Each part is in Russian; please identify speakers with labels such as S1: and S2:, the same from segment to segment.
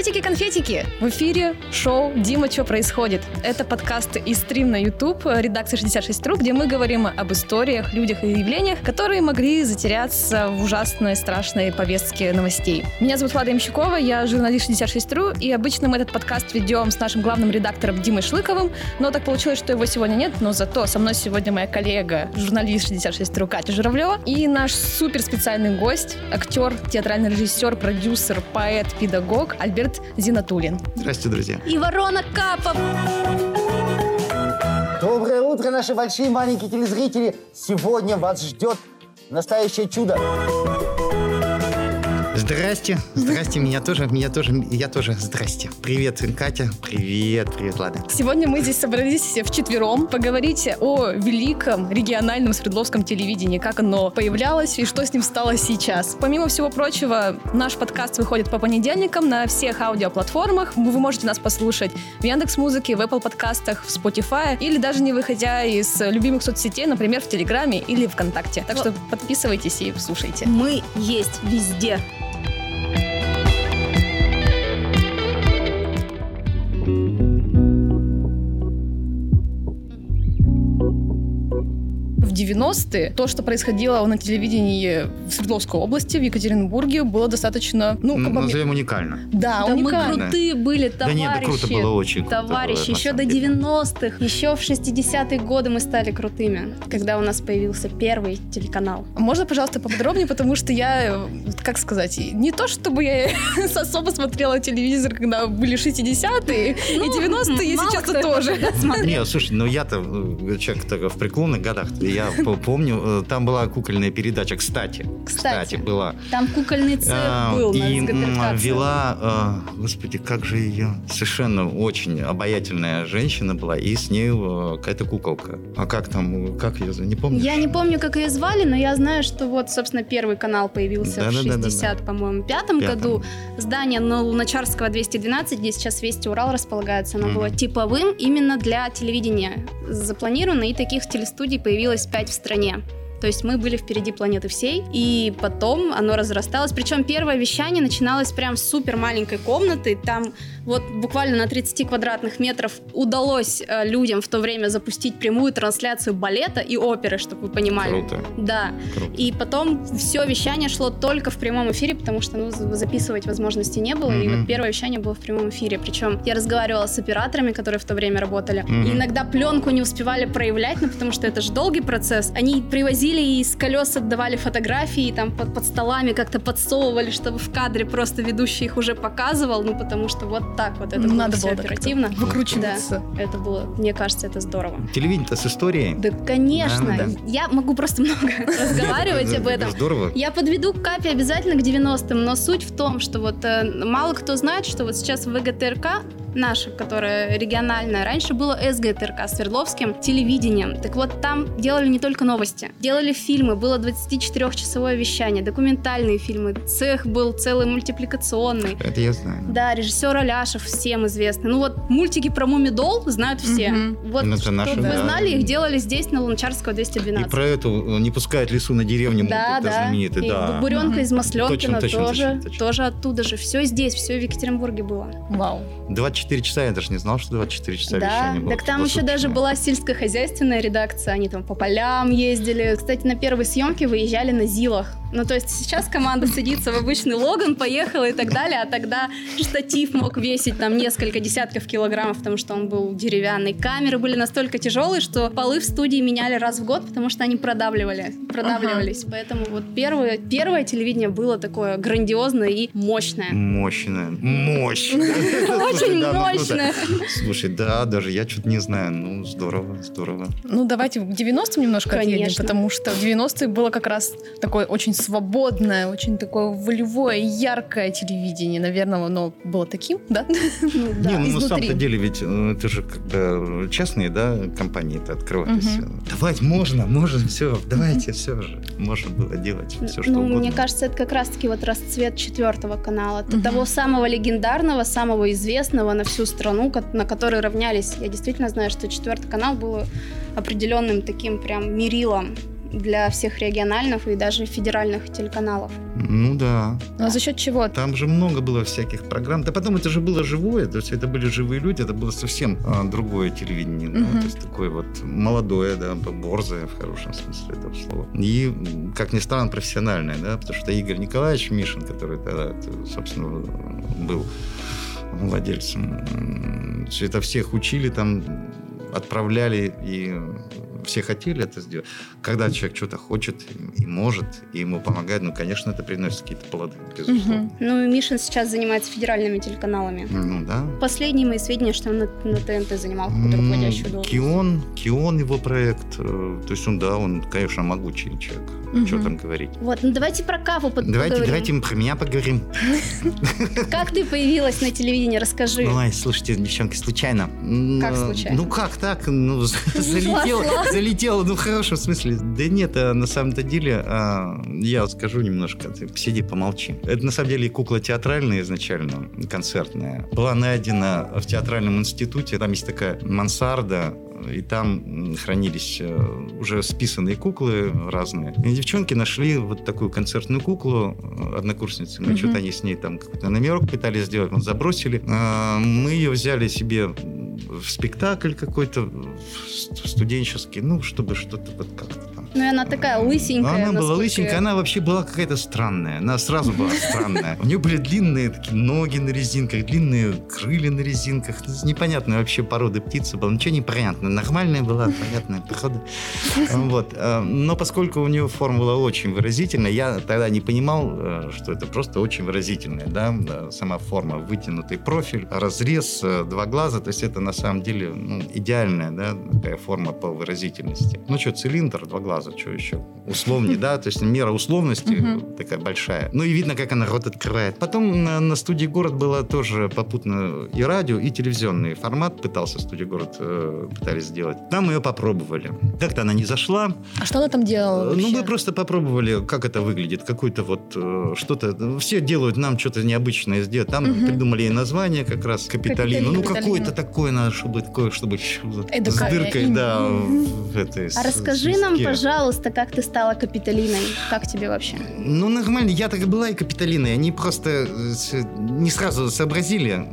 S1: Приветики-конфетики! В эфире шоу «Дима, что происходит?». Это подкаст и стрим на YouTube редакции 66.ru, где мы говорим об историях, людях и явлениях, которые могли затеряться в ужасной, страшной повестке новостей. Меня зовут Влада Ямщикова, я журналист 66.ru, и обычно мы этот подкаст ведем с нашим главным редактором Димой Шлыковым, но так получилось, что его сегодня нет, но зато со мной сегодня моя коллега, журналист 66.ru Катя Журавлева, и наш супер специальный гость, актер, театральный режиссер, продюсер, поэт, педагог Альберт Зинатулин.
S2: Здравствуйте, друзья.
S1: И Ворона Капов.
S3: Доброе утро, наши большие маленькие телезрители. Сегодня вас ждет настоящее чудо.
S2: Здрасте, здрасте, меня тоже, меня тоже, я тоже, здрасте. Привет, Катя, привет, привет, Лада.
S1: Сегодня мы здесь собрались все вчетвером поговорить о великом региональном Свердловском телевидении, как оно появлялось и что с ним стало сейчас. Помимо всего прочего, наш подкаст выходит по понедельникам на всех аудиоплатформах. Вы можете нас послушать в Яндекс Музыке, в Apple подкастах, в Spotify или даже не выходя из любимых соцсетей, например, в Телеграме или ВКонтакте. Так что подписывайтесь и слушайте.
S4: Мы есть везде.
S1: 90-е то, что происходило на телевидении в Свердловской области, в Екатеринбурге, было достаточно, ну, как бы...
S2: Назовем уникально.
S1: Да,
S4: Да мы
S1: уникально.
S4: крутые были,
S2: Да
S4: товарищи.
S2: нет, да круто было, очень круто
S4: Товарищи,
S2: было,
S4: еще до
S2: деле.
S4: 90-х, еще в 60-е годы мы стали крутыми, когда у нас появился первый телеканал.
S1: Можно, пожалуйста, поподробнее, потому что я, как сказать, не то чтобы я особо смотрела телевизор, когда были 60-е, и 90-е, если
S4: мало
S1: честно,
S4: кто
S1: тоже.
S4: смотрел.
S2: Не, слушай, ну я-то э, человек в преклонных годах, я помню, э, там была кукольная передача, кстати,
S4: Кстати.
S2: была.
S4: Там кукольный цех
S2: А,
S4: был на
S2: и вела, а, господи, как же ее, совершенно очень обаятельная женщина была, и с ней э, какая-то куколка. А как там, как ее, не помню.
S4: Я не помню, как ее звали, но я знаю, что вот, собственно, первый канал появился в
S2: Да-да-да-да-да.
S4: 60, по-моему, пятом году. Здание на Луначарского 212, где сейчас Вести Урал располагается, оно
S2: Мгм.
S4: было типовым именно для телевидения запланировано, и таких телестудий появилось 5 в стране. То есть мы были впереди планеты всей, и потом оно разрасталось. Причем первое вещание начиналось прям с супер маленькой комнаты. Там вот буквально на 30 квадратных метров удалось э, людям в то время запустить прямую трансляцию балета и оперы, чтобы вы понимали.
S2: Круто,
S4: Да.
S2: круто.
S4: И потом все вещание шло только в прямом эфире, потому что ну, за- записывать возможности не было. И
S2: Мгм.
S4: вот первое вещание было в прямом эфире. Причем я разговаривала с операторами, которые в то время работали.
S2: Мгм.
S4: И иногда пленку не успевали проявлять, ну потому что это же долгий процесс. Они привозили и с колес отдавали фотографии, и там под, под столами как-то подсовывали, чтобы в кадре просто ведущий их уже показывал, ну потому что вот так вот это было
S1: Надо
S4: все
S1: было так
S4: оперативно.
S1: выкручиваться.
S4: Да, это было, мне кажется, это здорово.
S2: Телевидение-то с историей.
S4: Да, конечно.
S2: Да, да.
S4: Я могу просто много разговаривать об этом.
S2: Здорово.
S4: Я подведу к Капе обязательно к 90-м, но суть в том, что вот э, мало кто знает, что вот сейчас в ВГТРК наша, которая региональная, раньше было СГТРК, Свердловским телевидением. Так вот, там делали не только новости. Делали фильмы, было 24-часовое вещание, документальные фильмы, цех был целый мультипликационный.
S2: Это я знаю.
S4: Да, режиссер Аляшев всем известный. Ну вот мультики про Мумидол знают все.
S1: Мгм.
S4: Вот,
S2: Ну, это
S4: чтобы
S2: наши,
S4: вы
S2: да.
S4: знали, их делали здесь, на Луначарского 212.
S2: И про эту э, не пускают лесу на деревню,
S4: Да,
S2: это
S4: да.
S2: знаменитый,
S4: И
S2: да.
S4: Буренка
S1: Мгм.
S4: из Масленкина
S2: Точно, точно,
S4: тоже,
S2: точно, точно.
S4: тоже оттуда же. Все здесь, все в Екатеринбурге было.
S1: Вау.
S2: 24 часа, я даже не знал, что 24 часа
S4: да,
S2: вещания было.
S4: так там еще даже была сельскохозяйственная редакция, они там по полям ездили. Кстати, на первые съемки выезжали на ЗИЛах. Ну, то есть сейчас команда садится в обычный Логан, поехала и так далее, а тогда штатив мог весить там несколько десятков килограммов, потому что он был деревянный. Камеры были настолько тяжелые, что полы в студии меняли раз в год, потому что они продавливали, продавливались. Поэтому вот первое, первое телевидение было такое грандиозное и мощное.
S2: Мощная. Мощная.
S4: Очень
S2: да, ну, круто. Слушай, да, даже я что-то не знаю. Ну, здорово, здорово.
S1: Ну, давайте к 90-м немножко отъедем,
S4: Конечно.
S1: потому что в 90-е было как раз такое очень свободное, очень такое волевое, яркое телевидение. Наверное, оно было таким, да?
S4: Ну, да.
S2: не, ну на самом-то деле ведь э, это же когда частные, да, компании-то открывались. Давайте, можно, можно, все, давайте, все же. Можно было делать все, что
S4: ну,
S2: угодно.
S4: мне кажется, это как раз-таки вот расцвет четвертого канала. Того самого легендарного, самого известного на всю страну, на который равнялись. Я действительно знаю, что четвертый канал был определенным таким прям мерилом для всех региональных и даже федеральных телеканалов.
S2: Ну да.
S1: А за счет чего?
S2: Там же много было всяких программ. Да потом это же было живое, то есть это были живые люди, это было совсем а, другое телевидение. ну,
S1: Мгм.
S2: то есть такое вот молодое, да, борзое в хорошем смысле этого слова. И, как ни странно, профессиональное, да, потому что Игорь Николаевич Мишин, который тогда, собственно, был владельцем, м, все это всех учили там, отправляли и все хотели это сделать. Когда человек что-то хочет и может, и ему помогает, ну, конечно, это приносит какие-то плоды, безусловно.
S1: Мгм.
S4: Ну Мишин сейчас занимается федеральными телеканалами.
S2: Ну да.
S4: Последние мои сведения, что он на, на ТНТ занимал какую-то руководящую должность.
S2: Кион, Кион его проект. э, То есть он, да, он, конечно, могучий человек.
S1: Мгм.
S2: Что там говорить.
S4: Вот, ну давайте про Каву под-
S2: Давайте,
S4: поговорим.
S2: давайте мы про меня поговорим.
S4: Как ты появилась на телевидении, расскажи.
S2: Ой, слушайте, девчонки, случайно.
S4: Как случайно?
S2: Ну как так? Ну, залетела, залетела, ну в хорошем смысле. Да нет, а на самом-то деле, а, я скажу немножко, ты посиди, помолчи. Это на самом деле кукла театральная изначально, концертная. Была найдена в театральном институте, там есть такая мансарда, и там хранились э, уже списанные куклы разные. И девчонки нашли вот такую концертную куклу, э, однокурсницы. Мы что-то они с ней там какой-то номерок пытались сделать, вот забросили. А, Мы ее взяли себе в спектакль какой-то студенческий, ну, чтобы что-то вот как-то там.
S4: Ну она такая лысенькая.
S2: Она была лысенькая, она вообще была какая-то странная. Она сразу была странная. У нее были длинные такие ноги на резинках, длинные крылья на резинках. Непонятная вообще порода птицы была. Ничего не понятно. Нормальная была, понятная порода. Вот. э, Но поскольку у нее форма была очень выразительная, я тогда не понимал, э, что это просто очень выразительная, да, э, сама форма, вытянутый профиль, разрез, два глаза, то есть это на самом деле ну, идеальная, да, такая форма по выразительности. Ну что, цилиндр, два глаза, что еще? Условнее, да, то есть мера условности такая большая. Ну и видно, как она рот открывает. Потом на, на студии «Город» было тоже попутно и радио, и телевизионный формат пытался студия «Город» э, пытались сделать. Там мы ее попробовали. Как-то она не зашла,
S1: А что она там делала
S2: ну,
S1: вообще?
S2: мы просто попробовали, как это выглядит. Какой-то вот э, что-то... Все делают нам что-то необычное сделать. Там
S1: Мгм.
S2: придумали ей название как раз Капитолину. Ну,
S1: Капитолина.
S2: какое-то такое надо, чтобы такое, чтобы с дыркой, да, в этой...
S4: А
S2: с-
S4: расскажи нам,
S2: свистке.
S4: Пожалуйста, как ты стала капиталиной? Как тебе вообще?
S2: Ну, нормально. Я так и была и Капитолиной. Они просто э, не сразу сообразили.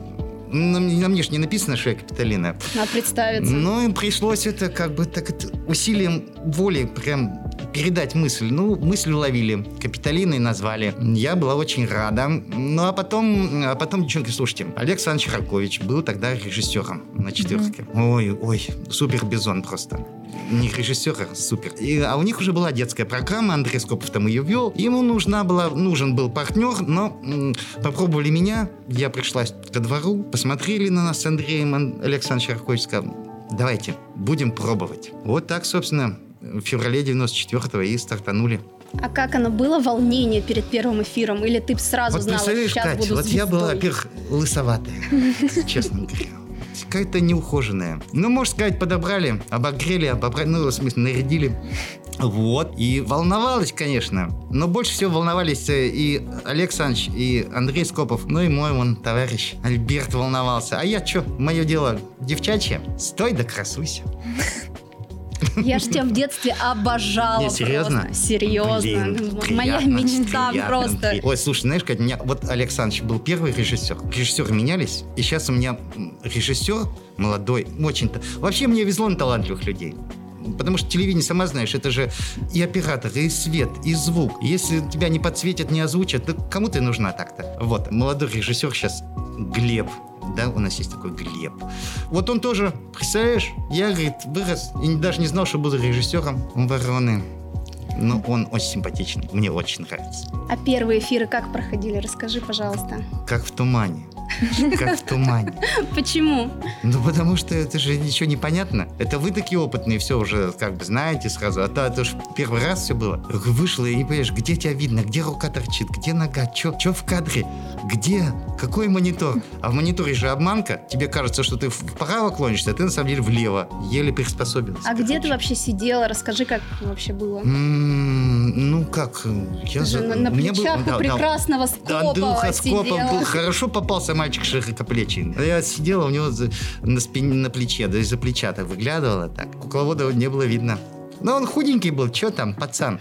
S2: На, мне- на мне же не написано, что я Капитолина.
S4: Надо представиться.
S2: Ну, им пришлось это как бы так это, усилием воли прям передать мысль. Ну, мысль уловили, Капитолиной назвали. Я была очень рада. Ну, а потом, а потом, девчонки, слушайте, Олег Александрович Ракович был тогда режиссером на четверке. Ой, ой, супер бизон просто. Не режиссер, а супер. И, а у них уже была детская программа, Андрей Скопов там ее вел. Ему нужна была, нужен был партнер, но м, попробовали меня. Я пришла ко двору, посмотрели на нас с Андреем, Ан- Александр Ракович сказал, давайте, будем пробовать. Вот так, собственно, в феврале 94-го и стартанули.
S4: А как оно было, волнение перед первым эфиром? Или ты сразу
S2: вот
S4: знала, что сейчас
S2: Кать,
S4: буду
S2: вот я была,
S4: звездой?
S2: во-первых, лысоватая, честно говоря. Какая-то неухоженная. Ну, можно сказать, подобрали, обогрели, обобрали, ну, в смысле, нарядили. Вот. И волновалась, конечно. Но больше всего волновались э, и Олег Саныч, и Андрей Скопов, ну и мой вон товарищ Альберт волновался. А я что, мое дело девчачье? Стой да красуйся.
S4: Я ж тебя в детстве обожала
S2: Не, серьезно?
S4: просто. Серьезно.
S2: Блин,
S4: Моя
S2: приятно,
S4: мечта
S2: приятно.
S4: просто.
S2: Ой, слушай, знаешь, как меня... Вот Александрович был первый режиссер. Режиссеры менялись. И сейчас у меня режиссер молодой, очень-то... Вообще мне везло на талантливых людей. Потому что телевидение, сама знаешь, это же и оператор, и свет, и звук. Если тебя не подсветят, не озвучат, то кому ты нужна так-то? Вот, молодой режиссер сейчас Глеб. Да, у нас есть такой Глеб. Вот он тоже, представляешь, я, говорит, вырос и даже не знал, что буду режиссером Вороны. Но он очень симпатичный, мне очень нравится.
S4: А первые эфиры как проходили? Расскажи, пожалуйста.
S2: Как в тумане. Как в тумане.
S4: Почему?
S2: Ну, потому что это же ничего не понятно. Это вы такие опытные, все уже как бы знаете сразу. А то это же первый раз все было. Вышло, и не понимаешь, где тебя видно, где рука торчит, где нога, что в кадре, где, какой монитор. А в мониторе же обманка. Тебе кажется, что ты вправо клонишься, а ты на самом деле влево. Еле приспособился.
S4: А где ты вообще сидела? Расскажи, как вообще было.
S2: Ну как, я
S4: на, плечах у прекрасного
S2: Скопов
S4: сидела.
S2: был хорошо попался мальчик широкоплечий. Я сидела у него на спине, на плече, да из-за плеча так выглядывала так. Кукловода не было видно. Ну, он худенький был, что там, пацан.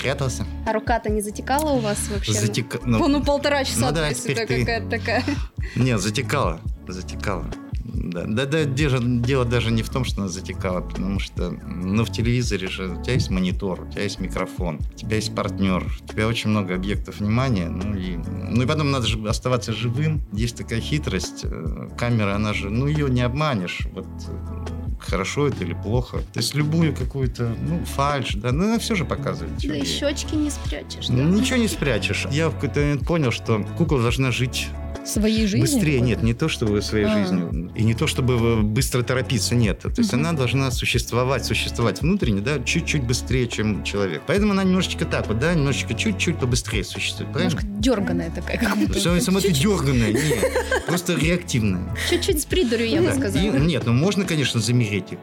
S2: Прятался.
S4: А рука-то не затекала у вас вообще?
S2: Затека...
S4: Ну,
S2: Ну,
S4: полтора часа
S2: ну да,
S4: какая-то такая.
S2: нет, затекала. Затекала. Да, да, да, дело, дело даже не в том, что она затекала, потому что, ну, в телевизоре же у тебя есть монитор, у тебя есть микрофон, у тебя есть партнер, у тебя очень много объектов внимания, ну и, ну и потом надо же оставаться живым. Есть такая хитрость, э, камера, она же, ну, ее не обманешь, вот э, хорошо это или плохо. То есть любую какую-то, ну, фальш, да, ну, она все же показывает.
S4: Да и щечки не спрячешь. да?
S2: Ничего не спрячешь. Я в какой-то момент понял, что кукла должна жить
S1: Своей жизнью?
S2: Быстрее,
S1: какой-то?
S2: нет, не то чтобы своей
S1: А.
S2: жизнью. И не то чтобы быстро торопиться, нет. То есть
S1: Мгм.
S2: она должна существовать, существовать внутренне, да, чуть-чуть быстрее, чем человек. Поэтому она немножечко так вот, да, немножечко чуть-чуть побыстрее существует. Правильно?
S1: Немножко дерганая такая, как будто.
S2: Все, сама ты дерганая, нет, просто реактивная.
S4: Чуть-чуть с придурью, я бы сказала.
S2: Нет, ну можно, конечно, замереть и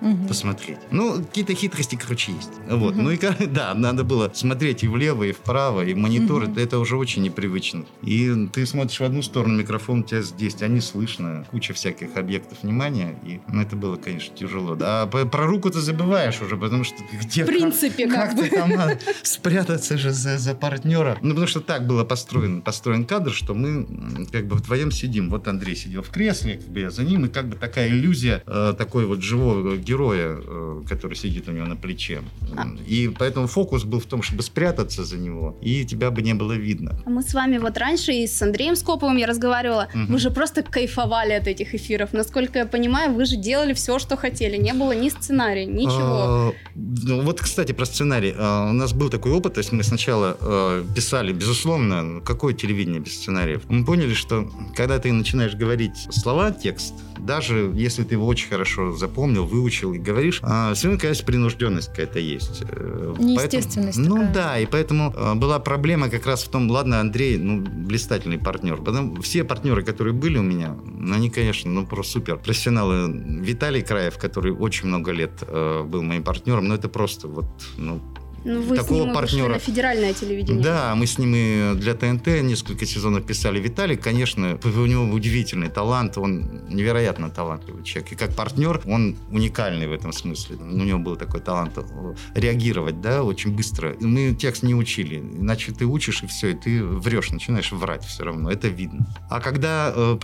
S1: Мгм.
S2: посмотреть. Ну, какие-то хитрости, короче, есть. Вот.
S1: Мгм.
S2: Ну и да, надо было смотреть и влево, и вправо, и монитор,
S1: Мгм.
S2: это, уже очень непривычно. И ты смотришь в одну сторону, микрофон у тебя здесь, тебя не слышно, куча всяких объектов внимания, и ну, это было, конечно, тяжело. А про руку ты забываешь уже, потому что где...
S4: В принципе,
S2: как,
S4: как
S2: как
S4: бы.
S2: ты там надо спрятаться же за, за партнера? Ну, потому что так было построен, построен кадр, что мы как бы вдвоем сидим. Вот Андрей сидел в кресле, как бы я за ним, и как бы такая иллюзия э, такой вот живого героя, э, который сидит у него на плече.
S4: А.
S2: И поэтому фокус был в том, чтобы спрятаться за него, и тебя бы не было видно.
S4: А Мы с вами вот раньше и с Андреем Скоповым я разговаривала.
S2: Мгм.
S4: Вы же просто кайфовали от этих эфиров. Насколько я понимаю, вы же делали все, что хотели. Не было ни сценария, ничего.
S2: А, ну, вот, кстати, про сценарий. А, У нас был такой опыт, то есть мы сначала э, писали, безусловно, какое телевидение без сценариев. Мы поняли, что когда ты начинаешь говорить слова, текст, даже если ты его очень хорошо запомнил, выучил и говоришь, все равно какая-то принужденность какая-то есть. Э,
S1: Неестественность
S2: поэтому- Ну
S1: такая.
S2: да, и поэтому э, была проблема как раз в том, ладно, Андрей, ну, блистательный партнер. Потом все партнеры, которые были у меня, ну, они, конечно, ну, просто супер. Профессионалы. Виталий Краев, который очень много лет э, был моим партнером, ну, это просто вот, ну,
S4: Ну, вы с
S2: такого
S4: ним
S2: партнера.
S4: на федеральное телевидение.
S2: да, мы с ним и для ТНТ несколько сезонов писали. Виталий, конечно, у него удивительный талант, он невероятно талантливый человек. И как партнер он уникальный в этом смысле. У него был такой талант э, реагировать, да, очень быстро. Мы текст не учили, иначе ты учишь и все, и ты врешь, начинаешь врать все равно, это видно. А когда э,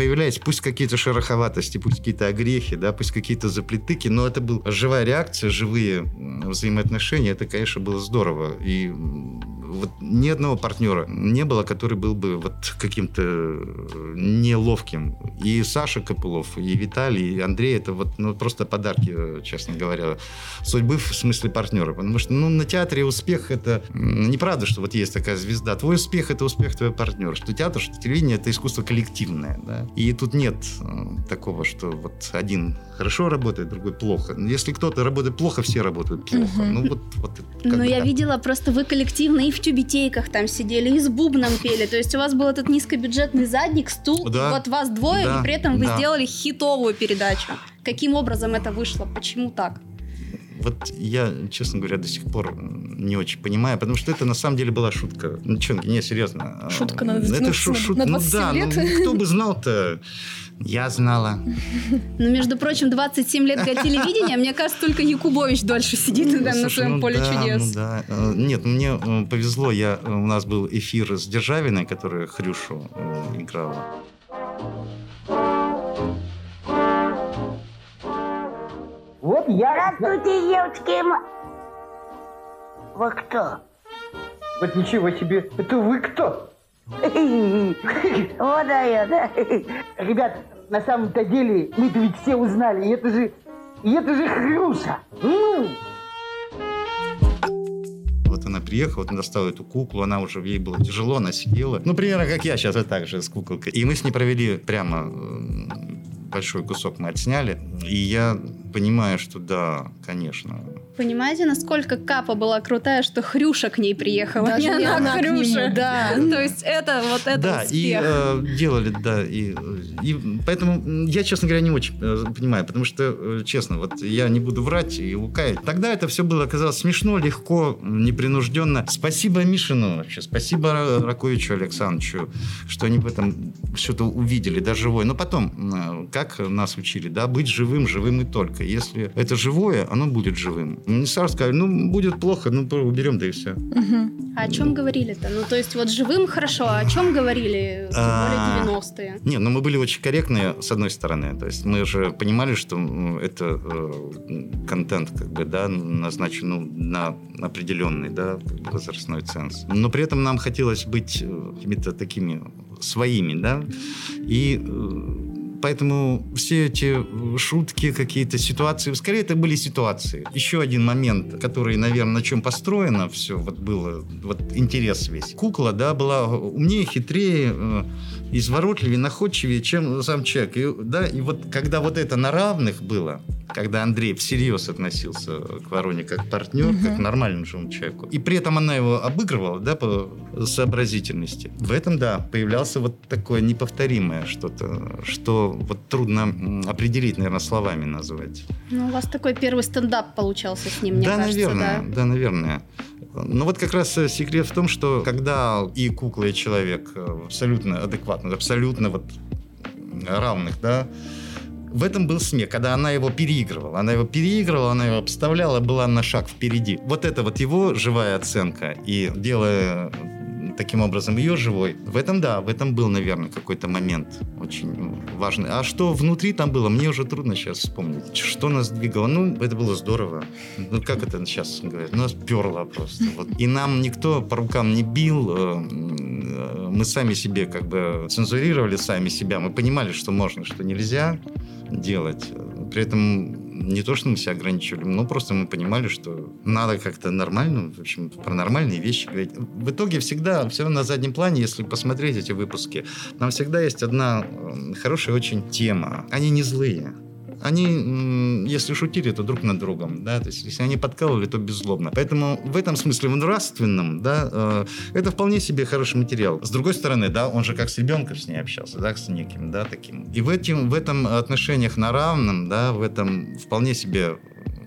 S2: пусть какие-то шероховатости, пусть какие-то огрехи, да, пусть какие-то заплетыки, но это была живая реакция, живые взаимоотношения, это, конечно, было здорово. И вот ни одного партнера не было, который был бы вот каким-то э, неловким. И Саша Копылов, и Виталий, и Андрей, это вот ну, просто подарки, э, честно говоря, судьбы в смысле партнера. Потому что ну, на театре успех это неправда, что вот есть такая звезда. Твой успех это успех твоего партнера. Что театр, что телевидение это искусство коллективное. Да? И тут нет э, такого, что вот один хорошо работает, другой плохо. Если кто-то работает плохо, все работают плохо. Ну вот, вот бы
S4: я видела, просто вы коллективно и в тюбетейках там сидели, и с бубном пели. То есть у вас был этот низкобюджетный задник, стул,
S2: Да.
S4: вот вас двое,
S2: Да,
S4: и при этом вы
S2: да.
S4: сделали хитовую передачу. Каким образом это вышло? Почему так?
S2: Вот я, честно говоря, до сих пор не очень понимаю, потому что это на самом деле была шутка. Ну, что, не, серьезно.
S1: Шутка
S2: А,
S1: на
S2: Это
S1: 19
S2: шу-
S1: на
S2: шут-
S1: 27
S2: ну да,
S1: лет.
S2: ну кто бы знал-то? Я знала.
S4: Ну, между прочим, 27 лет для телевидения, мне кажется, только Якубович дольше сидит на своем
S2: ну
S4: поле
S2: да,
S4: чудес.
S2: ну да. Э, Нет, мне э, повезло, я, э, у нас был эфир с Державиной, которая Хрюшу э, играла.
S3: Вот я...
S5: Здравствуйте, девочки. Вы кто?
S3: Вот ничего себе. Это вы кто?
S5: Вот дает, да?
S3: Ребят, на самом-то деле мы-то ведь все узнали. И это же... И это же Хрюша. Ну,
S2: Вот она приехала, вот она достала эту куклу, она уже, ей было тяжело, она сидела. Ну, примерно как я сейчас, вот так же, с куколкой. И мы с ней провели прямо э, большой кусок мы отсняли. И я понимаю, что да, конечно.
S4: Понимаете, насколько Капа была крутая, что Хрюша к ней приехала,
S1: Даже
S4: не она, к
S1: нему, да.
S4: То есть это вот это
S2: да, и
S4: успех.
S2: э, делали, да, и, и поэтому я, честно говоря, не очень э, понимаю, потому что, э, честно, вот я не буду врать и лукавить. Тогда это все было, оказалось, смешно, легко, непринужденно. Спасибо Мишину вообще, спасибо Ра- Раковичу Александровичу, что они в этом что-то увидели, даже живой. Но потом, э, как нас учили, да, быть живым, живым и только. Если это живое, оно будет живым. Не сразу сказали, ну, будет плохо, ну, уберем, да и все.
S1: Мгм.
S4: А о чем говорили-то? Ну, то есть вот живым хорошо, а о чем говорили,
S2: А.
S4: более 90-е?
S2: Не, ну мы были очень корректные, с одной стороны. То есть мы же понимали, что это э, контент, как бы, да, назначен ну, на определенный, да, возрастной ценз. Но при этом нам хотелось быть э, какими-то такими своими, да, и э, Поэтому все эти э, шутки, какие-то ситуации, скорее это были ситуации. Еще один момент, который, наверное, на чем построено все, вот было, вот интерес весь. Кукла, да, была умнее, хитрее, э, изворотливее, находчивее, чем сам человек. И, да, и вот когда вот это на равных было, когда Андрей всерьез относился к Вороне как партнер, как к нормальному человеку, и при этом она его обыгрывала, да, по сообразительности, в этом, да, появлялся вот такое неповторимое что-то, что вот трудно определить, наверное, словами назвать.
S4: Ну, у вас такой первый стендап получался с ним, мне
S2: да,
S4: кажется,
S2: наверное,
S4: да.
S2: да, наверное. Но вот как раз э, секрет в том, что когда и кукла, и человек э, абсолютно адекватно, абсолютно вот равных, да, в этом был смех, когда она его переигрывала. Она его переигрывала, она его обставляла, была на шаг впереди. Вот это вот его живая оценка. И делая таким образом ее живой, в этом, да, в этом был, наверное, какой-то момент очень важный. А что внутри там было, мне уже трудно сейчас вспомнить. Что нас двигало? Ну, это было здорово. Ну, как это сейчас говорят? Нас перло просто. Вот. И нам никто по рукам не бил. э, э, Мы сами себе как бы цензурировали сами себя. Мы понимали, что можно, что нельзя делать. При этом не то, что мы себя ограничивали, но просто мы понимали, что надо как-то нормально, в общем, про нормальные вещи говорить. В итоге всегда, все на заднем плане, если посмотреть эти выпуски, там всегда есть одна э, хорошая очень тема. Они не злые. Они, если шутили, то друг над другом, да, то есть если они подкалывали, то беззлобно. Поэтому в этом смысле, в нравственном, да, э, это вполне себе хороший материал. С другой стороны, да, он же как с ребенком с ней общался, да, с неким, да, таким. И в, этим, в этом отношениях на равном, да, в этом вполне себе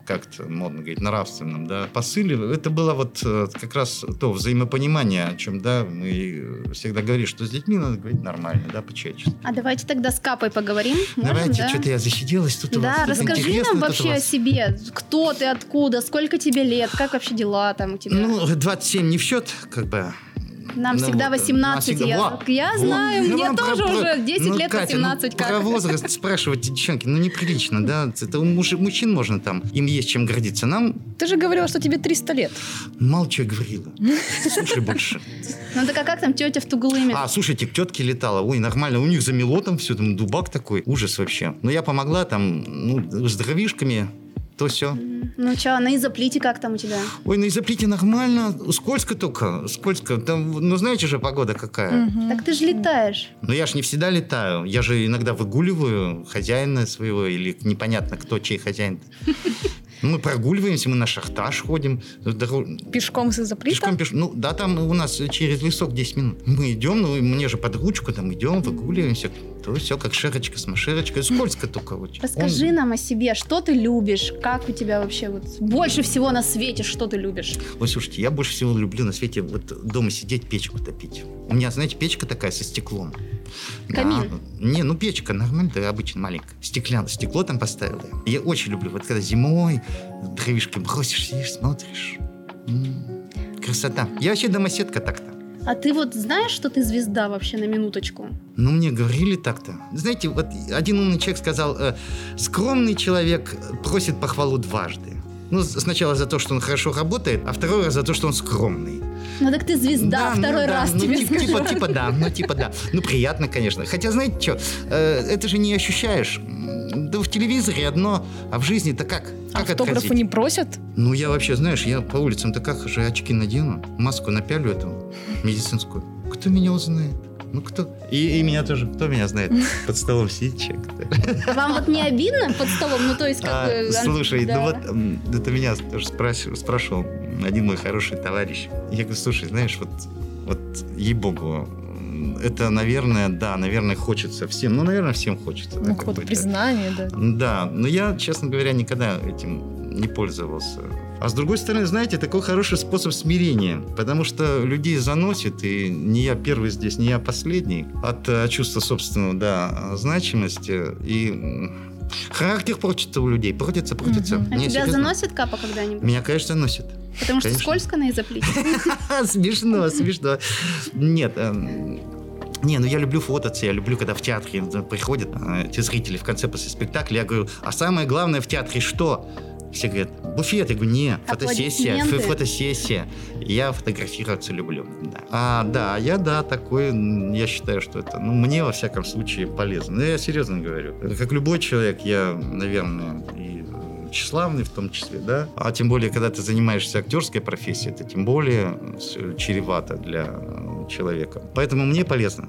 S2: как-то модно говорить, нравственном, да, посыле, это было вот э, как раз то взаимопонимание, о чем, да, мы всегда говорим, что с детьми надо говорить нормально, да, по-человечески.
S4: А давайте тогда с Капой поговорим. Можем,
S2: Давайте,
S4: да?
S2: что-то я засиделась тут у вас.
S4: Да, расскажи нам вообще о себе. Кто ты, откуда, сколько тебе лет, как вообще дела там у тебя?
S2: Ну, 27 не в счет, как бы.
S4: Нам
S2: ну
S4: всегда
S2: вот,
S4: 18.
S2: нас всегда-
S4: я
S2: Во,
S4: я
S2: во.
S4: знаю,
S2: Ну,
S4: мне тоже
S2: про-
S4: уже 10
S2: ну,
S4: лет,
S2: Катя,
S4: 18.
S2: ну,
S4: как?
S2: Про возраст спрашивать, девчонки, ну неприлично, да? Это у муж- мужчин можно там, им есть чем гордиться. Нам
S1: Ты же говорила, что тебе 300 лет.
S2: мало чего говорила. Слушай больше.
S4: Ну так а как там тетя в Тугулыме?
S2: А, слушайте, к тетке летала. Ой, нормально. У них замело там все, там дубак такой. Ужас вообще. Но я помогла там, ну, с дровишками, то все.
S4: Ну что, на изоплите как там у тебя?
S2: Ой, на изоплите нормально. Скользко только, скользко. Там, ну, знаете же, погода какая.
S1: Мгм.
S4: Так ты же летаешь.
S2: Но я же не всегда летаю. Я же иногда выгуливаю хозяина своего или непонятно кто, чей хозяин. Мы прогуливаемся, мы на шахтаж ходим. Дорог-
S1: Пешком с изоплита?
S2: Пешком, пеш... Ну, да, там у нас через лесок 10 минут. Мы идем, ну, мне же под ручку там идем, выгуливаемся. То все как шерочка с машерочкой. Скользко только очень.
S4: Расскажи
S2: Он-
S4: нам о себе, что ты любишь, как у тебя вообще вот больше всего на свете, что ты любишь?
S2: Ой, слушайте, я больше всего люблю на свете вот дома сидеть, печку топить. У меня, знаете, печка такая со стеклом.
S4: Камин?
S2: Да. Не, ну печка нормальная, обычно маленькая. Стеклянное, стекло там поставил. я. Очень люблю, вот когда зимой дровишки бросишь, сидишь, смотришь. М, Красота. Я вообще домоседка так-то.
S4: А ты вот знаешь, что ты звезда вообще на минуточку?
S2: Ну, мне говорили так-то. Знаете, вот один умный человек сказал, э, скромный человек просит похвалу дважды. Ну, сначала за то, что он хорошо работает, а второй раз за то, что он скромный.
S4: Ну так ты звезда,
S2: ну
S4: второй
S2: да,
S4: раз
S2: ну,
S4: тебе
S2: типа,
S4: скажу.
S2: типа, типа да, ну типа да. Ну приятно, конечно. Хотя, знаете что, это же не ощущаешь. Да в телевизоре одно, а в жизни-то как? Как
S1: Автографы
S2: отразить?
S1: не просят?
S2: Ну я вообще, знаешь, я по улицам-то как же очки надену, маску напялю эту медицинскую. Кто меня узнает? Ну кто? И, и меня тоже, кто меня знает? Под столом сидит человек.
S4: А Вам вот не обидно под столом? Ну то есть как
S2: А,
S4: бы...
S2: слушай,
S4: да.
S2: ну вот это меня тоже спрашивал, спрашивал один мой хороший товарищ. Я говорю, слушай, знаешь, вот, вот ей-богу, это, наверное, да, наверное, хочется всем. Ну, наверное, всем хочется.
S1: Ну,
S2: да,
S1: какое-то признание, да.
S2: Да, но я, честно говоря, никогда этим не пользовался. А с другой стороны, знаете, такой хороший способ смирения, потому что людей заносит, и не я первый здесь, не я последний, от э, чувства собственного, да, значимости, и характер портится у людей, портится, портится.
S4: А
S2: Не,
S4: тебя заносит капа когда-нибудь?
S2: Меня, конечно, заносит.
S4: Потому что
S2: конечно.
S4: скользко на изоплите.
S2: Смешно, смешно. Нет, эм, не, ну я люблю фототься, я люблю, когда в театре э, приходят э, эти зрители в конце после спектакля, я говорю, а самое главное в театре что? Все говорят, буфет. Я говорю, не, фотосессия, фотосессия. Я фотографироваться люблю. Да. А, да, я, да, такой, я считаю, что это, ну, мне, во всяком случае, полезно. Ну, я серьезно говорю. Как любой человек, я, наверное, и э, тщеславный в том числе, да. А тем более, когда ты занимаешься актерской профессией, это тем более э, чревато для э, человека. Поэтому мне полезно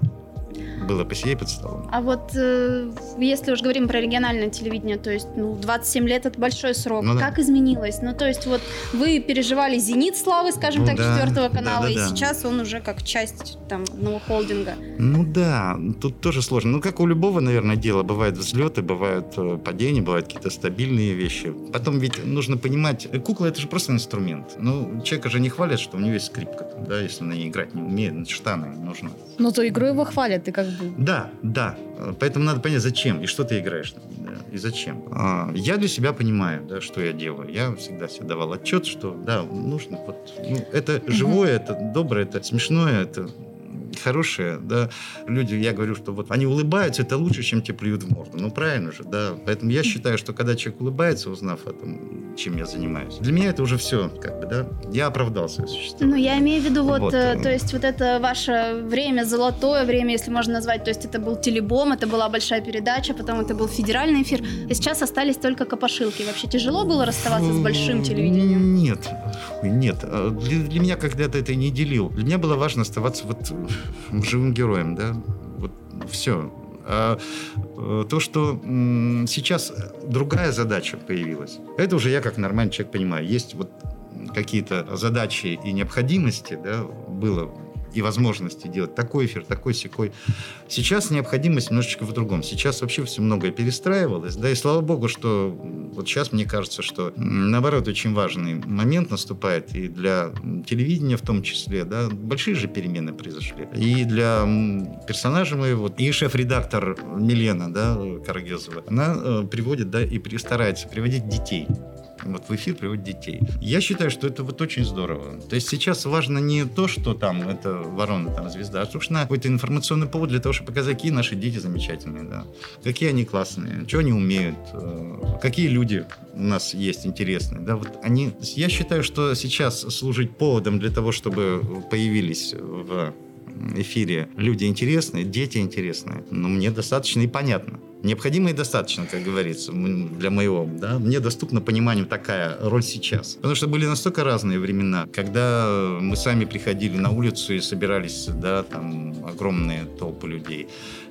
S2: было посидеть под столом.
S4: А вот э, если уж говорим про региональное телевидение, то есть ну, 27 лет это большой срок.
S2: Ну да.
S4: Как изменилось? Ну, то есть вот вы переживали зенит славы, скажем
S2: Ну
S4: так,
S2: да,
S4: четвертого
S2: да,
S4: канала,
S2: да,
S4: и
S2: да.
S4: сейчас он уже как часть там одного холдинга.
S2: Ну да, тут тоже сложно. Ну, как у любого, наверное, дела. Бывают взлеты, бывают э, падения, бывают какие-то стабильные вещи. Потом ведь нужно понимать, э, кукла это же просто инструмент. Ну, человека же не хвалят, что у него есть скрипка, да, если на ней играть не умеет, штаны нужно.
S1: Но то игру его хвалят, и как бы...
S2: Да, да. Поэтому надо понять, зачем и что ты играешь. да, и зачем. А, Я для себя понимаю, да, что я делаю. Я всегда себе давал отчет, что да, нужно вот, ну, это живое, это доброе, это смешное, это хорошие, да, люди, я говорю, что вот они улыбаются, это лучше, чем тебе плюют в морду. Ну, правильно же, да. Поэтому я считаю, что когда человек улыбается, узнав о том, чем я занимаюсь, для меня это уже все, как бы, да, я оправдал свое существование.
S4: Ну, я имею в виду вот,
S2: Вот,
S4: э,
S2: э,
S4: то есть вот это ваше время, золотое время, если можно назвать, то есть это был телебом, это была большая передача, потом это был федеральный эфир, и сейчас остались только копошилки. Вообще тяжело было расставаться с большим телевидением?
S2: Нет, нет. А Для, для меня когда-то это не делил. Для меня было важно оставаться вот э, живым героем, да. Вот все. А э, то, что сейчас другая задача появилась, это уже я как нормальный человек понимаю. Есть вот какие-то задачи и необходимости, да, было и возможности делать такой эфир, такой секой. Сейчас необходимость немножечко в другом. Сейчас вообще все многое перестраивалось, да, и слава богу, что вот сейчас мне кажется, что наоборот очень важный момент наступает и для телевидения в том числе, да, большие же перемены произошли. И для персонажа моего, и шеф-редактор Милена, да, Карагезова, она э, приводит, да, и старается приводить детей вот в эфир приводит детей. Я считаю, что это вот очень здорово. То есть сейчас важно не то, что там это ворона, там звезда, а собственно какой-то информационный повод для того, чтобы показать, какие наши дети замечательные, да, какие они классные, что они умеют, э, какие люди у нас есть интересные, да, вот они. Я считаю, что сейчас служить поводом для того, чтобы появились в эфире люди интересные, дети интересные, но мне достаточно и понятно. Необходимо и достаточно, как говорится, для моего, да, мне доступно пониманию такая роль сейчас. Потому что были настолько разные времена, когда мы сами приходили на улицу и собирались, да, там огромные толпы людей.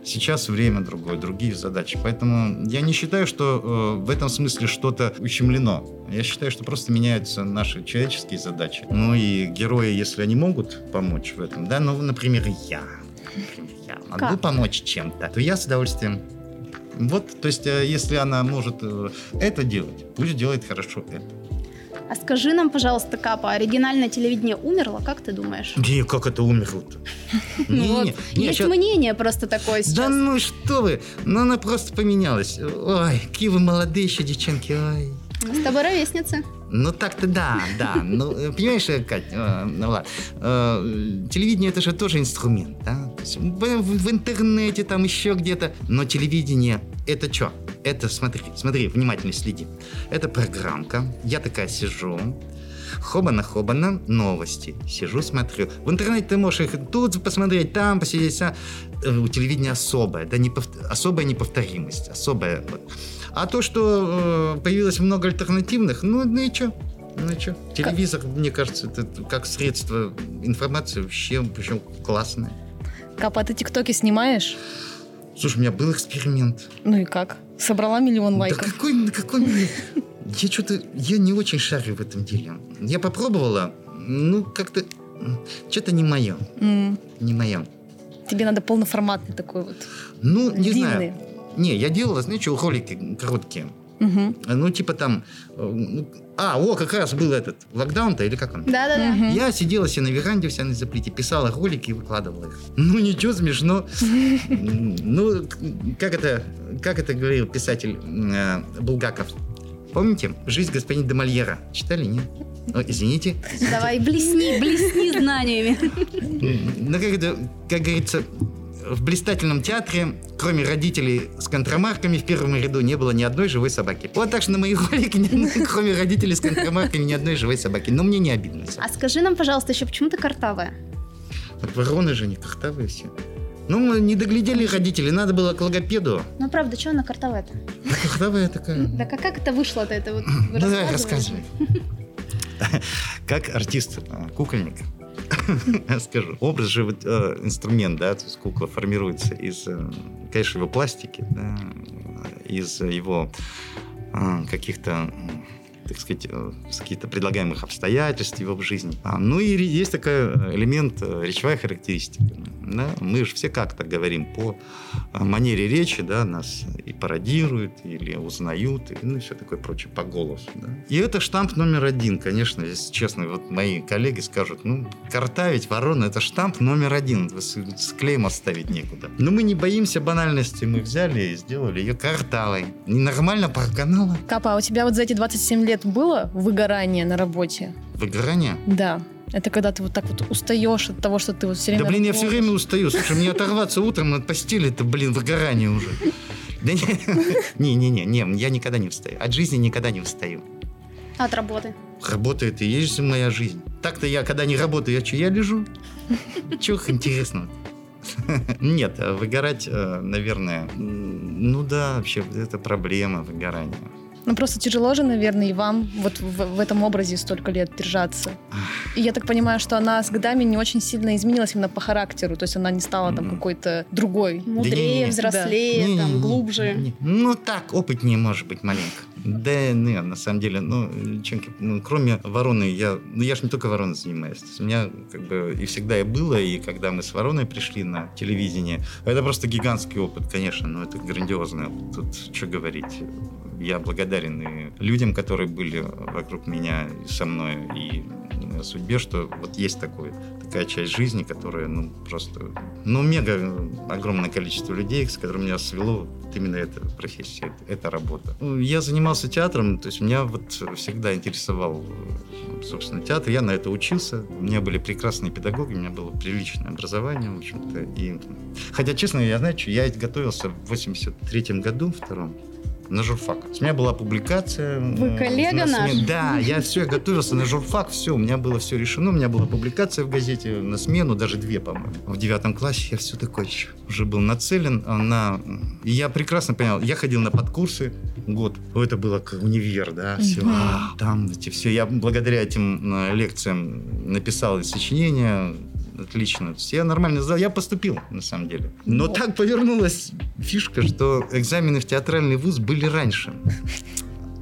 S2: Сейчас время другое, другие задачи. Поэтому я не считаю, что э, в этом смысле что-то ущемлено. Я считаю, что просто меняются наши человеческие задачи. Ну и герои, если они могут помочь в этом, да, ну, например, я. Например, я могу
S4: Как?
S2: помочь чем-то, то я с удовольствием. Вот, то есть, э, если она может э, это делать, пусть делает хорошо это.
S4: А скажи нам, пожалуйста, Капа, оригинальное телевидение умерло, как ты думаешь?
S2: Не, как это умерло-то?
S4: Ну есть мнение просто такое сейчас.
S2: Да ну что вы, ну она просто поменялась. Ой, какие вы молодые еще девчонки, ой.
S4: С тобой ровесницы.
S2: Ну так-то да, да. Ну, э, понимаешь, э, Кать, ну ладно. Э, телевидение это же тоже инструмент, да? В интернете, там еще где-то. Но телевидение это что? Это, смотри, смотри, внимательно следи. Это программка. Я такая сижу. Хобана-хобана, новости. Сижу, смотрю. В интернете ты можешь их тут посмотреть, там посидеть. а, э, У телевидения особая, да, непов- особая неповторимость, особая. А то, что э, появилось много альтернативных, ну, ну и что? Ну что? Телевизор, мне кажется, это как средство информации вообще, причем классное.
S1: Капа, а ты тиктоки снимаешь?
S2: Слушай, у меня был эксперимент.
S1: Ну и как? Собрала миллион
S2: Да
S1: лайков.
S2: какой, какой мне- Я что-то, я не очень шарю в этом деле. Я попробовала, ну, как-то, что-то не мое,
S1: М,
S2: не мое.
S1: Тебе надо полноформатный такой вот.
S2: Ну, не
S1: Длинный.
S2: знаю. Не, я делала, знаешь, что, ролики короткие.
S1: Мгм.
S2: Ну, типа там... э, ну, А, о, как раз был этот локдаун-то, или как он?
S4: Да-да-да.
S1: Мгм.
S2: Я сидела себе на веранде вся на заплите, писала ролики и выкладывала их. Ну, ничего смешно. Ну, как это, как это говорил писатель э, Булгаков? Помните? «Жизнь господина де Мольера». Читали, нет? Ой, извините.
S4: Давай, блесни, блесни знаниями.
S2: Ну, как это, как говорится, в блистательном театре, кроме родителей с контрамарками, в первом ряду не было ни одной живой собаки. Вот так что на ни одной, кроме родителей с контрамарками, ни одной живой собаки. Но мне не обидно.
S4: А скажи нам, пожалуйста, еще почему ты картавая?
S2: Вороны же не картавые все. Ну, мы не доглядели родители, надо было к логопеду.
S4: Ну, правда, что она картавая-то?
S2: Да картавая такая.
S4: Да как, как это вышло-то? Это вот
S2: Ну, давай, рассказывай. Как артист, э, скажу. Образ же вот, э, инструмент, да, то есть кукла формируется из, э, конечно, его пластики, да, из его э, каких-то так сказать, э, с каких-то предлагаемых обстоятельств его в жизни. А, ну и есть такой э, элемент, э, речевая характеристика. Да? Мы же все как-то говорим по манере речи, да, нас и пародируют, или узнают, и, ну и все такое прочее по голосу. Да? И это штамп номер один, конечно, если честно, вот мои коллеги скажут, ну, картавить ворона, это штамп номер один, с, клеем оставить некуда. Но мы не боимся банальности, мы взяли и сделали ее картавой. Ненормально проканала.
S1: Капа, а у тебя вот за эти 27 лет было выгорание на работе?
S2: Выгорание?
S1: Да. Это когда ты вот так вот устаешь от того, что ты вот все время...
S2: Да блин, я все время устаю. Слушай, мне оторваться утром от постели, это, блин, выгорание уже. Да не, не, не, не, я никогда не устаю. От жизни никогда не устаю.
S4: От работы.
S2: Работает и есть моя жизнь. Так-то я, когда не работаю, я что, я лежу? Чего интересного? Нет, выгорать, э, наверное, ну да, вообще это проблема выгорания.
S1: Ну, просто тяжело же, наверное, и вам вот в, в этом образе столько лет держаться. И я так понимаю, что она с годами не очень сильно изменилась именно по характеру, то есть она не стала там какой-то другой.
S4: Мудрее,
S2: не-не.
S4: взрослее,
S2: Не-не-не,
S4: там, глубже.
S2: не. Ну так, опытнее, может быть, маленько. Да, не, на самом деле, ну, девчонки, ну, кроме вороны, я, ну, я же не только вороной занимаюсь. То есть у меня как бы и всегда и было, и когда мы с вороной пришли на телевидение, это просто гигантский опыт, конечно, но это грандиозный опыт. Тут что говорить. Я благодарен и людям, которые были вокруг меня и со мной, и судьбе, что вот есть такой, такая часть жизни, которая, ну, просто, ну, мега огромное количество людей, с которыми меня свело вот именно эта профессия, эта работа. Ну, Я занимался театром, то есть меня вот всегда интересовал, собственно, театр. Я на это учился. У меня были прекрасные педагоги, у меня было приличное образование, в общем-то. И... Хотя, честно, я знаю, что я готовился в 83 году, втором, на журфак. У меня была публикация.
S4: Вы коллега
S2: на смен-
S4: наш?
S2: Да, я все, я готовился на журфак, все, у меня было все решено, у меня была публикация в газете на смену, даже две, по-моему. В девятом классе я все такой еще уже был нацелен на... И я прекрасно понял, я ходил на подкурсы год, это было как универ, да, все,
S1: Мгм.
S2: а, там эти все. Я благодаря этим э, лекциям написал сочинение, отлично. Я нормально сдал, я поступил, на самом деле. Но
S1: Вот.
S2: так повернулась фишка, что экзамены в театральный вуз были раньше.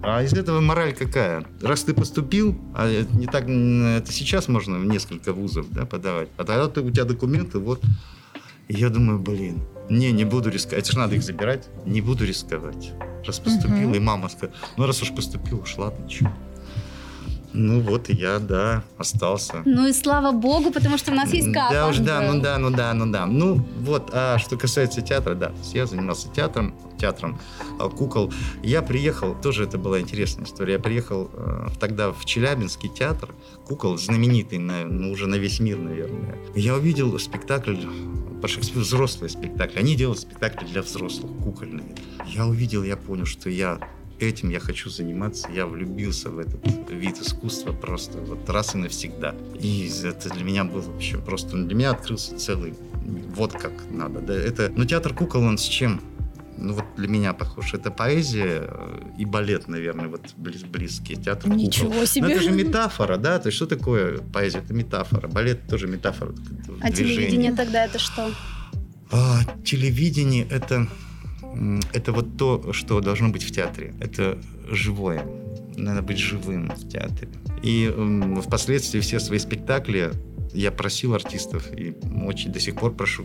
S2: А из этого мораль какая? Раз ты поступил, а это не так, это сейчас можно в несколько вузов да, подавать, а тогда ты- у тебя документы, вот. И я думаю, блин, не, не буду рисковать. Это же надо их забирать. Не буду рисковать. Раз поступил,
S1: Мгм.
S2: и мама сказала, ну раз уж поступил, уж ладно, чё. Ну вот и я, да, остался.
S4: Ну и слава богу, потому что у нас есть капа.
S2: Да уж, да, ну да, ну да, ну да. Ну вот, а что касается театра, да, я занимался театром, театром а, кукол. Я приехал, тоже это была интересная история, я приехал э, тогда в Челябинский театр кукол, знаменитый на, ну, уже на весь мир, наверное. Я увидел спектакль по Шекспиру, взрослый спектакль. Они делают спектакли для взрослых, кукольные. Я увидел, я понял, что я этим я хочу заниматься. Я влюбился в этот вид искусства просто вот раз и навсегда. И это для меня было вообще просто... Для меня открылся целый... Вот как надо. Да, это... Но театр кукол, он с чем? Ну вот для меня похож. Это поэзия э, и балет, наверное, вот близ близкие. Театр кукол.
S1: Ничего
S2: Но
S1: себе.
S2: это же метафора, да? То есть что такое поэзия? Это метафора. Балет тоже метафора.
S4: А
S2: движение.
S4: телевидение тогда это что?
S2: А, телевидение это, это вот то, что должно быть в театре. Это живое. Надо быть живым в театре. И впоследствии все свои спектакли я просил артистов, и очень до сих пор прошу,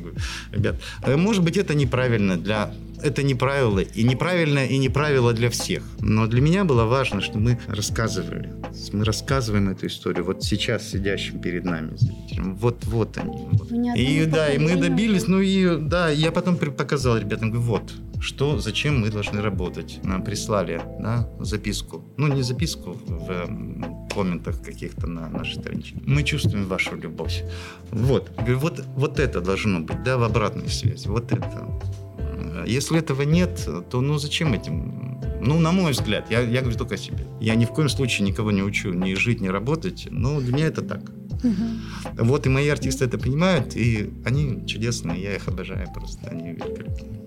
S2: ребят, э, может быть, это неправильно для... Это не правило, и неправильно, и не правило для всех. Но для меня было важно, что мы рассказывали. Мы рассказываем эту историю вот сейчас сидящим перед нами зрителям. Вот, вот они. Вот.
S4: Ни
S2: И да, и мы добились, ну и да, я потом показал ребятам, говорю, вот, что, зачем мы должны работать. Нам прислали, да, записку. Ну, не записку в м, комментах каких-то на нашей страничке. Мы чувствуем вашу любовь. Вот, Говорю, вот, вот это должно быть, да, в обратной связи, вот это. Если этого нет, то ну зачем этим? Ну, на мой взгляд, я, я говорю только о себе. Я ни в коем случае никого не учу ни жить, ни работать. Ну, для меня это так. Вот и мои артисты это понимают, и они чудесные, я их обожаю просто, они великолепные.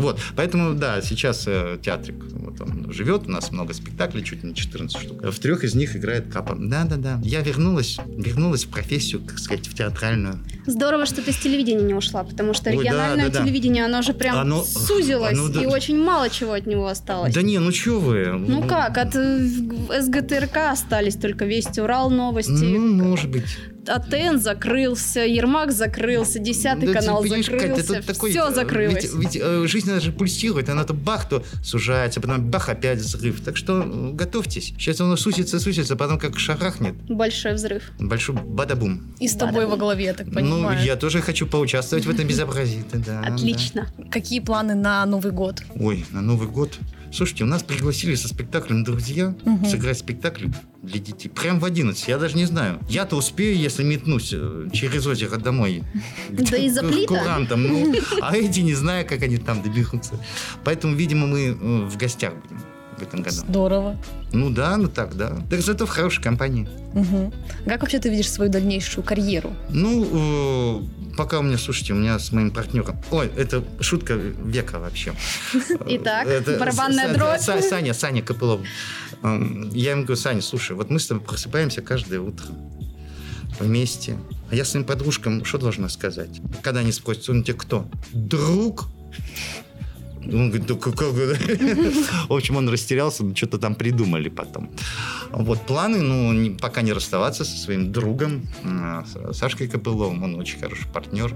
S2: Вот, поэтому, да, сейчас э, театрик, вот он живет, у нас много спектаклей, чуть не 14 штук. В трех из них играет Капа. Да-да-да. Я вернулась, вернулась в профессию, как сказать, в театральную.
S4: Здорово, что ты с телевидения не ушла, потому что
S2: Ой, да,
S4: региональное
S2: да, да.
S4: телевидение, оно же прям
S2: Оно-
S4: сузилось,
S2: оно да-
S4: и очень мало чего от него осталось.
S2: Да не, ну что вы?
S4: Ну как, от э, СГТРК остались только Вести Урал новости,
S2: Ну, может быть.
S4: АТН закрылся, Ермак закрылся, Десятый
S2: Да ты
S4: канал
S2: Катя,
S4: закрылся,
S2: тут такой,
S4: все
S2: э,
S4: закрылось.
S2: Ведь, ведь, э, жизнь она же пульсирует, она то бах, то сужается, потом бах, опять взрыв. Так что э, готовьтесь. Сейчас оно сусится, сусится, потом как шарахнет.
S4: Большой взрыв.
S2: Большой бадабум.
S1: И с тобой во главе, я так понимаю.
S2: Ну, я тоже хочу поучаствовать в этом безобразии. да, да,
S4: Отлично.
S1: Какие планы на Новый год?
S2: Ой, на Новый год. Слушайте, у нас пригласили со спектаклем друзья
S1: Мгм.
S2: сыграть спектакль для детей. Прям в 11, я даже не знаю. Я-то успею, если метнусь э, через озеро домой.
S4: Да из-за
S2: К
S4: плита.
S2: курантам. Ну, а эти не знаю, как они там доберутся. Поэтому, видимо, мы э, в гостях будем в этом году.
S1: Здорово.
S2: Ну да, ну так, да. Так зато в хорошей компании.
S1: Мгм. Как вообще ты видишь свою дальнейшую карьеру?
S2: Ну, э, пока у меня, слушайте, у меня с моим партнером... Ой, это шутка века вообще.
S4: Итак,
S2: Это
S4: барабанная дробь.
S2: Са- Саня, Саня Копылов. Эм, Я ему говорю, Саня, слушай, вот мы с тобой просыпаемся каждое утро вместе. А я своим подружкам что должна сказать? Когда они спросят, он тебе кто? Друг? Он говорит, да как- В общем, он растерялся, ну, что-то там придумали потом. Вот планы, ну, пока не расставаться со своим другом, с Сашкой Копыловым, он очень хороший партнер.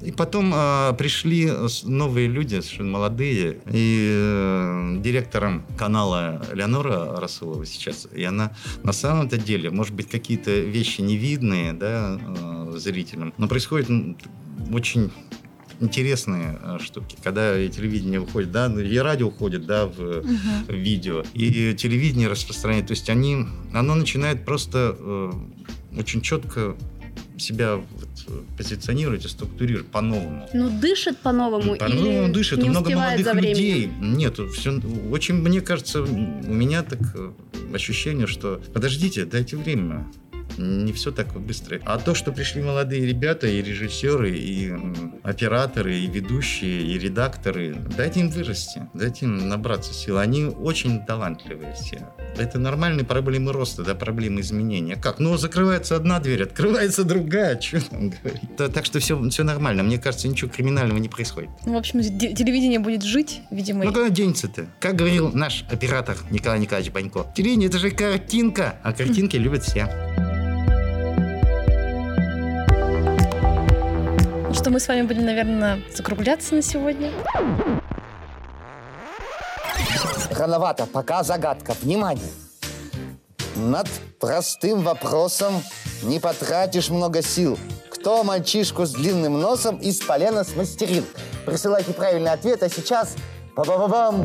S2: И потом э, пришли новые люди, совершенно молодые, и э, директором канала Леонора Расулова сейчас, и она на самом-то деле, может быть, какие-то вещи невидные да, э, зрителям, но происходит очень интересные э, штуки, когда телевидение уходит, да, ну, и радио уходит, да, в, в видео, и телевидение распространяет, то есть они, оно начинает просто э, очень четко себя вот, э, позиционировать и структурировать по-новому.
S4: Ну, дышит по-новому
S2: По-новому
S4: или
S2: дышит,
S4: не
S2: много молодых
S4: за временем?
S2: людей. Нет, все, очень, мне кажется, у меня так э, ощущение, что подождите, дайте время. Не все так быстро. А то, что пришли молодые ребята, и режиссеры, и операторы, и ведущие, и редакторы, дайте им вырасти, дайте им набраться сил. Они очень талантливые все. Это нормальные проблемы роста, да, проблемы изменения. Как? Ну, закрывается одна дверь, открывается другая. Что там говорить? Да, так что все, все нормально. Мне кажется, ничего криминального не происходит.
S1: Ну, в общем, де- телевидение будет жить, видимо.
S2: Ну, куда денется-то? Как говорил наш оператор Николай Николаевич Банько. Телевидение – это же картинка, а картинки любят все.
S1: Что, мы с вами будем, наверное, закругляться на сегодня.
S6: Рановато, пока загадка. Внимание! Над простым вопросом не потратишь много сил. Кто мальчишку с длинным носом из полена смастерил? Присылайте правильный ответ, а сейчас... Ба-ба-ба-бам!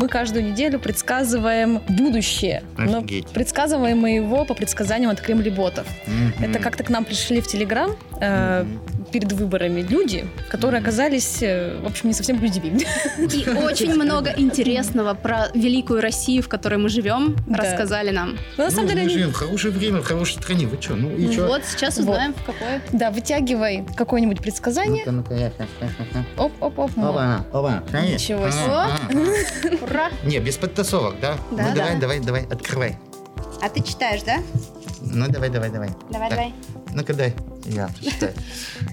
S1: Мы каждую неделю предсказываем будущее. Но
S2: Офигеть.
S1: предсказываем мы его по предсказаниям от Кремлеботов. Это как-то к нам пришли в Телеграм э, перед выборами люди, которые оказались, э, в общем, не совсем людьми.
S4: И очень много интересного про великую Россию, в которой мы живем,
S1: Да.
S4: рассказали нам.
S1: Но на самом
S2: ну,
S1: деле
S2: мы
S1: они-
S2: живем в хорошее время, в хорошей стране. Вы что? Ну и что?
S4: Вот сейчас
S1: Вот.
S4: узнаем, в какой.
S1: Да, вытягивай какое-нибудь предсказание.
S2: Ну-ка, ну-ка, я щас, щас, щас.
S1: Оп-оп-оп. ну.
S2: Оба, оба.
S1: Ничего себе.
S4: Ура!
S2: Не, без подтасовок, да?
S4: Да.
S2: Ну давай,
S4: Да.
S2: давай, давай, открывай.
S4: А ты читаешь, да?
S2: Ну давай, давай, давай.
S4: Давай, давай.
S2: Ну-ка дай. Я прочитаю.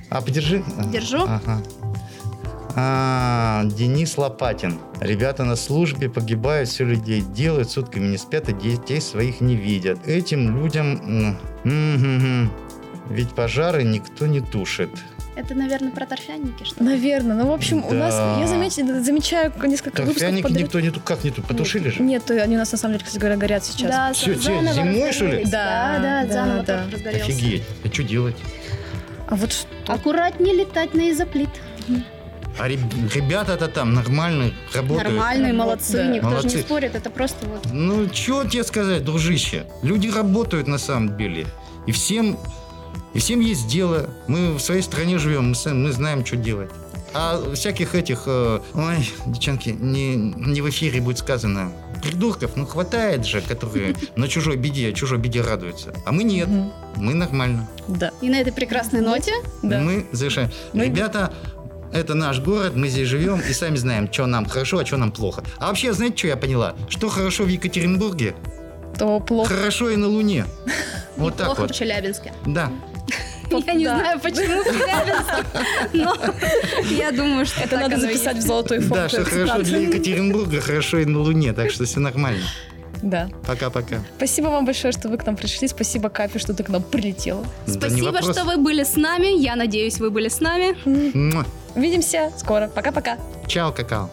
S2: А, подержи.
S4: Держу.
S2: Ага. А, Денис Лопатин. Ребята на службе погибают, все людей делают, сутками не спят, и детей своих не видят. Этим людям... Ведь пожары никто не тушит.
S4: Это, наверное, про торфяники, что ли?
S1: Наверное. Ну, в общем, у нас,
S2: Да.
S1: я замечу- замечаю несколько выпусков
S2: Торфяники
S1: подряд.
S2: никто не как не ту- потушили же?
S1: Нет, они у нас на самом деле, кстати говоря, горят сейчас.
S4: Да,
S2: Всё, те-
S4: заново
S2: зимой, что ли?
S1: Да,
S4: Да, да,
S1: да,
S4: заново
S1: да.
S4: разгорелся.
S2: Офигеть. А что делать?
S1: А вот что?
S4: Аккуратнее летать на изоплит.
S2: А реб- ребята-то там нормально работают.
S4: Нормальные, молодцы,
S1: Да.
S4: никто же
S2: Молодцы.
S4: не спорит, это просто вот...
S2: Ну, что тебе сказать, дружище? Люди работают на самом деле. И всем, и всем есть дело. Мы в своей стране живем, мы, сами- мы знаем, что делать. А всяких этих, э, ой, девчонки, не, не в эфире будет сказано, придурков, ну хватает же, которые на чужой беде, чужой беде радуются. А мы нет, мы нормально.
S1: Да,
S4: И на этой прекрасной ноте.
S2: Мы завершаем. Ребята, это наш город, мы здесь живем и сами знаем, что нам хорошо, а что нам плохо. А вообще, знаете, что я поняла? Что хорошо в Екатеринбурге,
S1: То плохо.
S2: хорошо и на Луне. Вот так
S4: плохо
S2: вот.
S4: в Челябинске.
S2: Да.
S4: Я не знаю, почему но я думаю, что
S1: Это надо записать в золотой фонд.
S2: Да, что хорошо для Екатеринбурга, хорошо и на Луне, так что все нормально.
S1: Да.
S2: Пока-пока.
S1: Спасибо вам большое, что вы к нам пришли. Спасибо, Капи, что ты к нам прилетела.
S2: Да
S4: Спасибо, что вы были с нами. Я надеюсь, вы были с нами.
S2: Муа.
S1: Увидимся скоро. Пока-пока.
S2: Чао, какао.